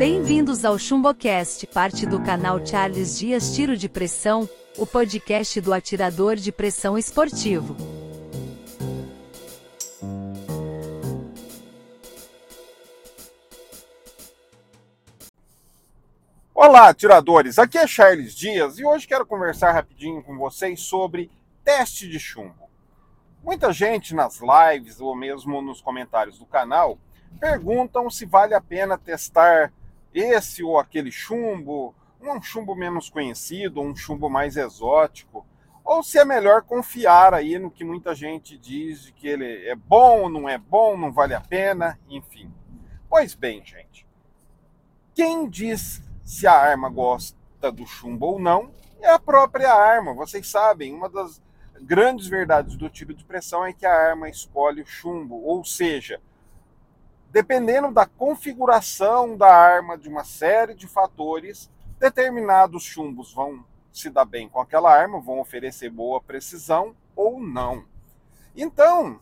Bem-vindos ao ChumboCast, parte do canal Charles Dias Tiro de Pressão, o podcast do atirador de pressão esportivo. Olá, atiradores! Aqui é Charles Dias e hoje quero conversar rapidinho com vocês sobre teste de chumbo. Muita gente nas lives ou mesmo nos comentários do canal perguntam se vale a pena testar esse ou aquele chumbo, um chumbo menos conhecido, um chumbo mais exótico, ou se é melhor confiar aí no que muita gente diz de que ele é bom, não é bom, não vale a pena, enfim. Pois bem, gente, quem diz se a arma gosta do chumbo ou não é a própria arma. Vocês sabem, uma das grandes verdades do tiro de pressão é que a arma escolhe o chumbo, ou seja, dependendo da configuração da arma, de uma série de fatores, determinados chumbos vão se dar bem com aquela arma, vão oferecer boa precisão ou não. Então,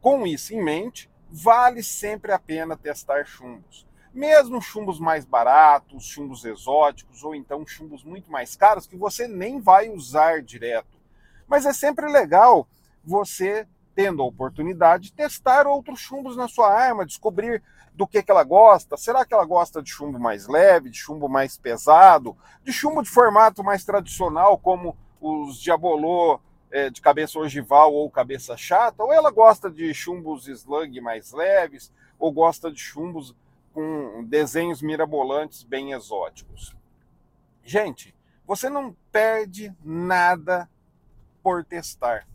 com isso em mente, vale sempre a pena testar chumbos. Mesmo chumbos mais baratos, chumbos exóticos ou então chumbos muito mais caros que você nem vai usar direto. Mas é sempre legal você tendo a oportunidade, testar outros chumbos na sua arma, descobrir do que, que ela gosta. Será que ela gosta de chumbo mais leve, de chumbo mais pesado, de chumbo de formato mais tradicional, como os Diabolô é, de cabeça ogival ou cabeça chata? Ou ela gosta de chumbos slug mais leves, ou gosta de chumbos com desenhos mirabolantes bem exóticos? Gente, você não perde nada por testar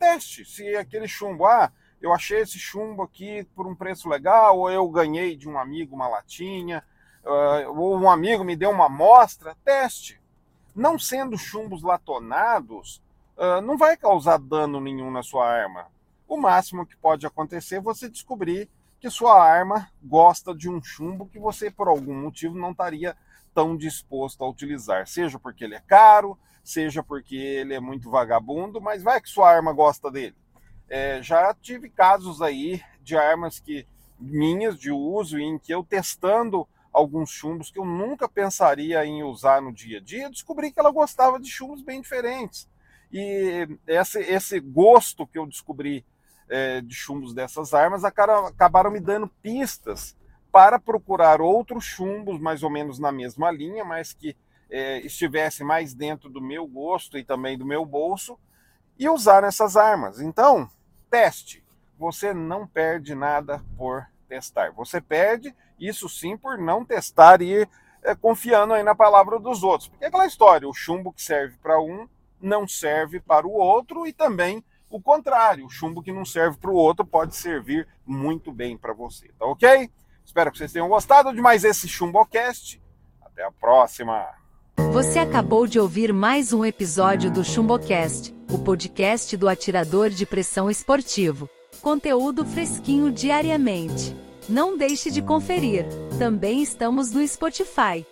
teste se aquele chumbo, ah, eu achei esse chumbo aqui por um preço legal, ou eu ganhei de um amigo uma latinha, uh, ou um amigo me deu uma amostra, teste. Não sendo chumbos latonados, uh, não vai causar dano nenhum na sua arma. O máximo que pode acontecer é você descobrir que sua arma gosta de um chumbo que você, por algum motivo, não estaria tão disposto a utilizar, seja porque ele é caro, seja porque ele é muito vagabundo, mas vai que sua arma gosta dele. É, já tive casos aí de armas que minhas de uso em que eu testando alguns chumbos que eu nunca pensaria em usar no dia a dia, descobri que ela gostava de chumbos bem diferentes. E esse, esse gosto que eu descobri é, de chumbos dessas armas acabaram me dando pistas para procurar outros chumbos mais ou menos na mesma linha, mas que é, estivesse mais dentro do meu gosto e também do meu bolso e usar essas armas. Então, teste. Você não perde nada por testar. Você perde, isso sim, por não testar e é, confiando aí na palavra dos outros. Porque é aquela história, o chumbo que serve para um não serve para o outro e também o contrário, o chumbo que não serve para o outro pode servir muito bem para você, tá ok? Espero que vocês tenham gostado de mais esse Chumbocast. Até a próxima! Você acabou de ouvir mais um episódio do Chumbocast, o podcast do atirador de pressão esportivo. Conteúdo fresquinho diariamente. Não deixe de conferir. Também estamos no Spotify.